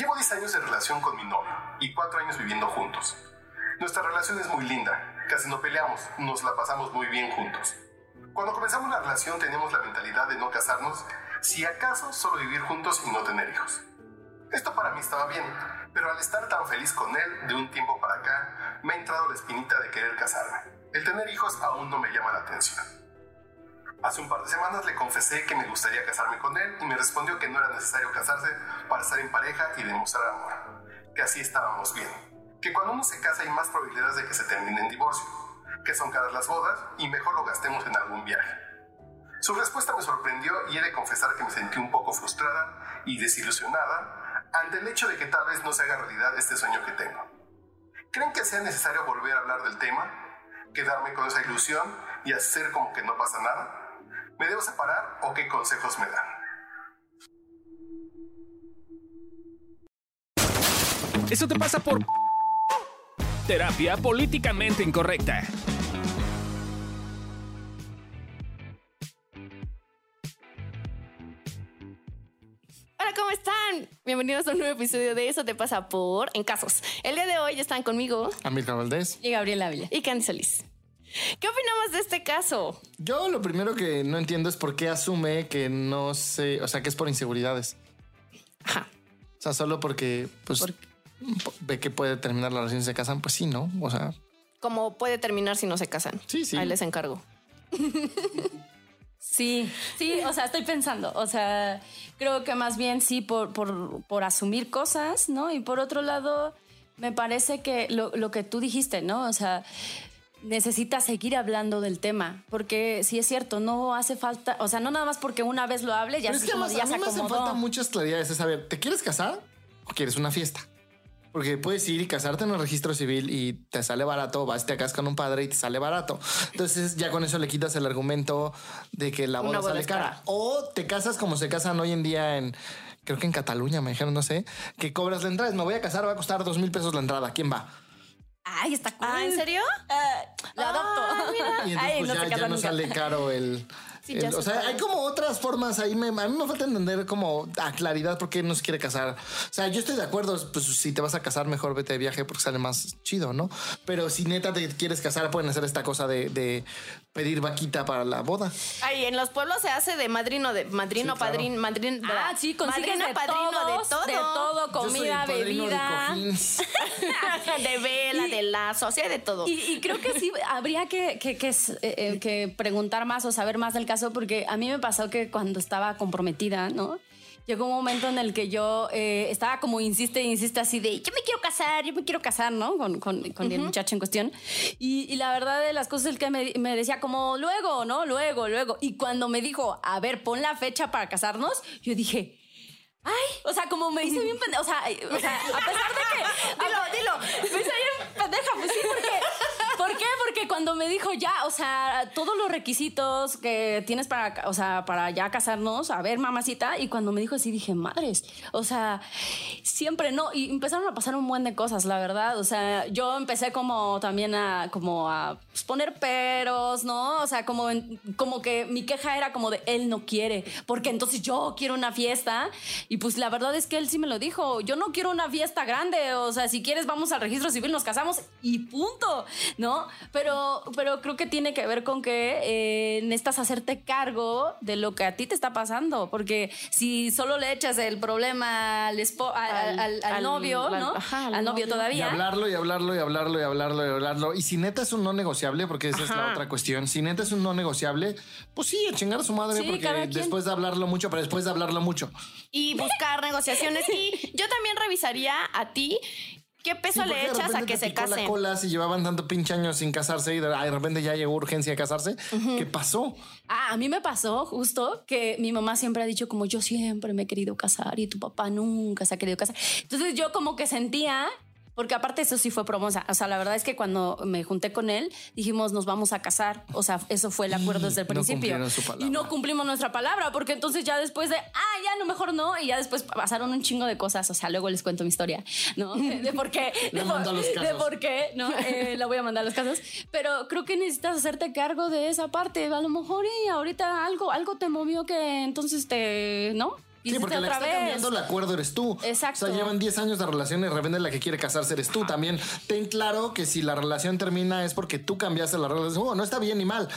Llevo 10 años de relación con mi novio y 4 años viviendo juntos. Nuestra relación es muy linda, casi no peleamos, nos la pasamos muy bien juntos. Cuando comenzamos la relación teníamos la mentalidad de no casarnos, si acaso solo vivir juntos y no tener hijos. Esto para mí estaba bien, pero al estar tan feliz con él de un tiempo para acá, me ha entrado la espinita de querer casarme. El tener hijos aún no me llama la atención. Hace un par de semanas le confesé que me gustaría casarme con él y me respondió que no era necesario casarse para estar en pareja y demostrar amor, que así estábamos bien, que cuando uno se casa hay más probabilidades de que se termine en divorcio, que son caras las bodas y mejor lo gastemos en algún viaje. Su respuesta me sorprendió y he de confesar que me sentí un poco frustrada y desilusionada ante el hecho de que tal vez no se haga realidad este sueño que tengo. ¿Creen que sea necesario volver a hablar del tema? ¿Quedarme con esa ilusión y hacer como que no pasa nada? ¿Me debo separar o qué consejos me dan? Eso te pasa por terapia políticamente incorrecta. Hola, ¿cómo están? Bienvenidos a un nuevo episodio de Eso te pasa por En Casos. El día de hoy están conmigo Amilcar Valdés. y Gabriel Ávila y Candy Solís. ¿Qué opinamos de este caso? Yo lo primero que no entiendo es por qué asume que no sé, o sea, que es por inseguridades. Ajá. O sea, solo porque pues ¿Por ve que puede terminar la relación y se casan, pues sí, ¿no? O sea, ¿Cómo puede terminar si no se casan? Sí, sí. Ahí les encargo. Sí, sí, o sea, estoy pensando, o sea, creo que más bien sí por, por, por asumir cosas, ¿no? Y por otro lado, me parece que lo, lo que tú dijiste, ¿no? O sea, necesitas seguir hablando del tema, porque sí es cierto, no hace falta, o sea, no nada más porque una vez lo hable, ya, pero es se- que además, ya a se mí me hacen falta muchas claridades. Es saber, ¿te quieres casar o quieres una fiesta? Porque puedes ir y casarte en el registro civil y te sale barato, vas, te casas con un padre y te sale barato. Entonces ya con eso le quitas el argumento de que la boda boda sale cara. cara. O te casas como se casan hoy en día en, creo que en Cataluña, me dijeron, no sé, que cobras la entrada. Me voy a casar, va a costar dos mil pesos la entrada. ¿Quién va? Ay, está cool. Ah, ¿en serio? Ah, lo adopto. Y entonces Ay, pues, no ya, no nunca. sale caro el... Sí, el- ya o se sea, hay como otras formas ahí. Me, a mí me falta entender como a claridad por qué no se quiere casar. O sea, yo estoy de acuerdo. Pues si te vas a casar, mejor vete de viaje porque sale más chido, ¿no? Pero si neta te quieres casar, pueden hacer esta cosa de, de pedir vaquita para la boda. Ay, en los pueblos se hace de madrino, de madrino, Sí, claro. padrino, madrino. Ah, sí, consigues madrino, de padrino, todos, de todo. de todo, comida, de bebida. de vela, Y- de lazo, o sea, de todo. Y, y creo que sí habría que, que- eh, eh, que preguntar más o saber más del caso, porque a mí me pasó que cuando estaba comprometida, ¿no? Llegó un momento en el que yo eh, estaba como insiste, insiste así de yo me quiero casar, yo me quiero casar, ¿no? Con, con- con el muchacho en cuestión. Y, y la verdad de las cosas es que me, me decía como luego, ¿no? Luego, luego. Y cuando me dijo, a ver, pon la fecha para casarnos, yo dije, Ay, o sea, como me hice bien pendeja, o sea, o sea, a pesar de que... Dilo, dilo. Me hice bien pendeja, pues sí, porque... ¿Por qué? Porque cuando me dijo ya, o sea, todos los requisitos que tienes para, o sea, para ya casarnos, a ver, mamacita, y cuando me dijo así dije, madres, o sea, siempre no, y empezaron a pasar un buen de cosas, la verdad, o sea, yo empecé como también a, como a pues, poner peros, ¿no? O sea, como, como que mi queja era como de él no quiere, porque entonces yo quiero una fiesta, y pues la verdad es que él sí me lo dijo, yo no quiero una fiesta grande, o sea, si quieres vamos al registro civil, nos casamos y punto, ¿no? Pero, pero creo que tiene que ver con que eh, necesitas hacerte cargo de lo que a ti te está pasando, porque si solo le echas el problema al, espo- al, al- al- al Al- novio, al- ¿no? ajá, al, al novio, novio. Y todavía. hablarlo y hablarlo y hablarlo y hablarlo y hablarlo. Y si neta es un no negociable, porque esa es la otra cuestión. Si neta es un no negociable, pues sí, a chingar a su madre, Sí, porque después de hablarlo mucho, pero después de hablarlo mucho. y buscar negociaciones. Y yo también revisaría a ti qué peso Sí, le echas a que se picó la casen. cola si llevaban tanto pinche años sin casarse y de, ay, de repente ya llegó urgencia de casarse. ¿Qué pasó? Ah, a mí me pasó justo que mi mamá siempre ha dicho como yo siempre me he querido casar y tu papá nunca se ha querido casar. Entonces yo como que sentía, porque aparte eso sí fue promosa, o sea, la verdad es que cuando me junté con él dijimos nos vamos a casar, o sea, eso fue el acuerdo desde el no principio. su y no cumplimos nuestra palabra, porque entonces ya después de, ah, ya no, mejor no, y ya después pasaron un chingo de cosas, o sea, luego les cuento mi historia, ¿no? De, por qué, de, por, los casos. de por qué, ¿no? Eh, la voy a mandar a los casos, pero creo que necesitas hacerte cargo de esa parte, a lo mejor y ahorita algo, algo te movió que entonces te, ¿no? Sí, porque la que otra está vez. cambiando el acuerdo eres tú. Exacto. O sea, llevan 10 años de relación y de repente la que quiere casarse eres tú. También ten claro que si la relación termina es porque tú cambiaste las reglas de juego. No está bien ni mal.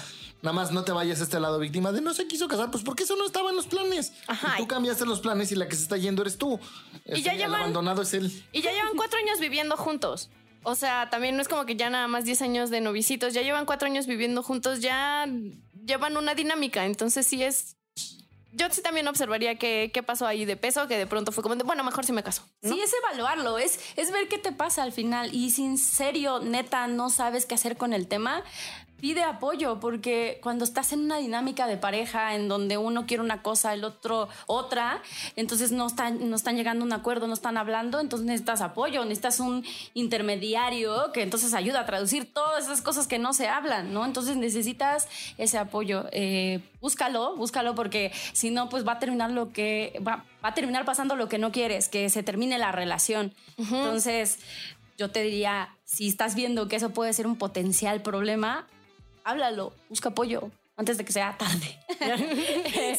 Nada más no te vayas a este lado víctima de no se quiso casar, pues porque eso no estaba en los planes. Ajá. Y tú cambiaste los planes y la que se está yendo eres tú. Y ya el llevan- abandonado es él. Y ya llevan cuatro años viviendo juntos. O sea, también no es como que ya nada más 10 años de novicitos, ya llevan cuatro años viviendo juntos, ya llevan una dinámica. Entonces sí es... Yo sí también observaría qué, qué pasó ahí de peso, que de pronto fue como de, bueno, mejor si me caso. Sí, es evaluarlo, es, es ver qué te pasa al final. Y si en serio, neta, no sabes qué hacer con el tema, pide apoyo, porque cuando estás en una dinámica de pareja en donde uno quiere una cosa, el otro otra, entonces no están, no están llegando a un acuerdo, no están hablando, entonces necesitas apoyo, necesitas un intermediario que entonces ayuda a traducir todas esas cosas que no se hablan, ¿no? Entonces necesitas ese apoyo. Eh, búscalo, búscalo, porque si no, pues va a terminar lo que va, va a terminar pasando lo que no quieres, que se termine la relación. Entonces, yo te diría, si estás viendo que eso puede ser un potencial problema, háblalo, busca apoyo antes de que sea tarde.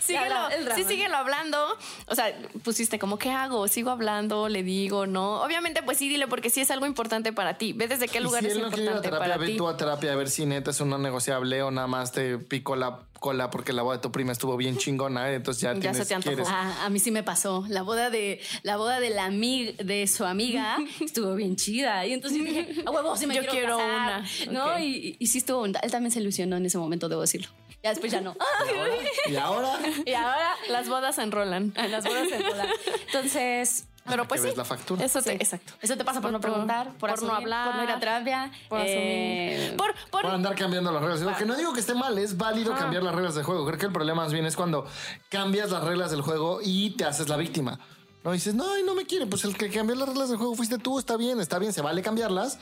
síguelo, Ya, el drama. sí, síguelo hablando. O sea, pusiste como, ¿qué hago? ¿Sigo hablando? ¿Le digo? ¿No? Obviamente, pues sí, dile, porque sí es algo importante para ti. Ve desde qué lugar si es él no quiere ir a importante terapia, para ve ti. tú a terapia a ver si neta es una negociable o nada más te picó la cola porque la boda de tu prima estuvo bien chingona, ¿eh? entonces ya, Ya tienes, se te antojó. quieres- Ah, a mí sí me pasó. La boda de la boda de la ami- de su amiga estuvo bien chida. Y entonces dije, a huevo, sí me Yo quiero, quiero casar", una. ¿No? Y, y- y sí estuvo. Él también se ilusionó en ese momento, debo decirlo. Ya después ya no. Y ahora, y ahora Las bodas se enrolan. las bodas se enrolan. Entonces. Pero que pues sí. ves la factura. Eso te, sí. exacto. Eso te pasa por no Por- preguntar, por, por no asumir, hablar, por no ir a terapia, Por eh. Por, por- por andar cambiando las reglas. Lo que no digo que esté mal, es válido Ajá. cambiar las reglas del juego. Creo que el problema más bien es cuando cambias las reglas del juego y te haces la víctima. No dices, no, no me quiere. Pues el que cambió las reglas del juego fuiste tú, está bien, está bien, se vale cambiarlas.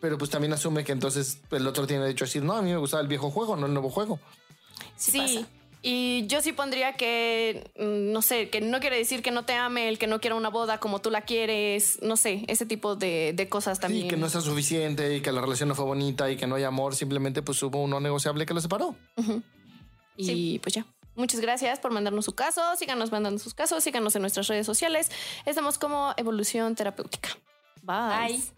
Pero pues también asume que entonces el otro tiene derecho a decir, no, a mí me gustaba el viejo juego, no el nuevo juego. Sí. pasa. Y yo sí pondría que, mm, no sé, que no quiere decir que no te ame, el que no quiera una boda como tú la quieres, no sé, ese tipo de, de cosas también. Sí, que no sea suficiente y que la relación no fue bonita y que no hay amor, simplemente pues hubo un no negociable que lo separó. Y pues ya. Muchas gracias por mandarnos su caso. Síganos mandando sus casos. Síganos en nuestras redes sociales. Estamos como Evolución Terapéutica. Bye. Bye.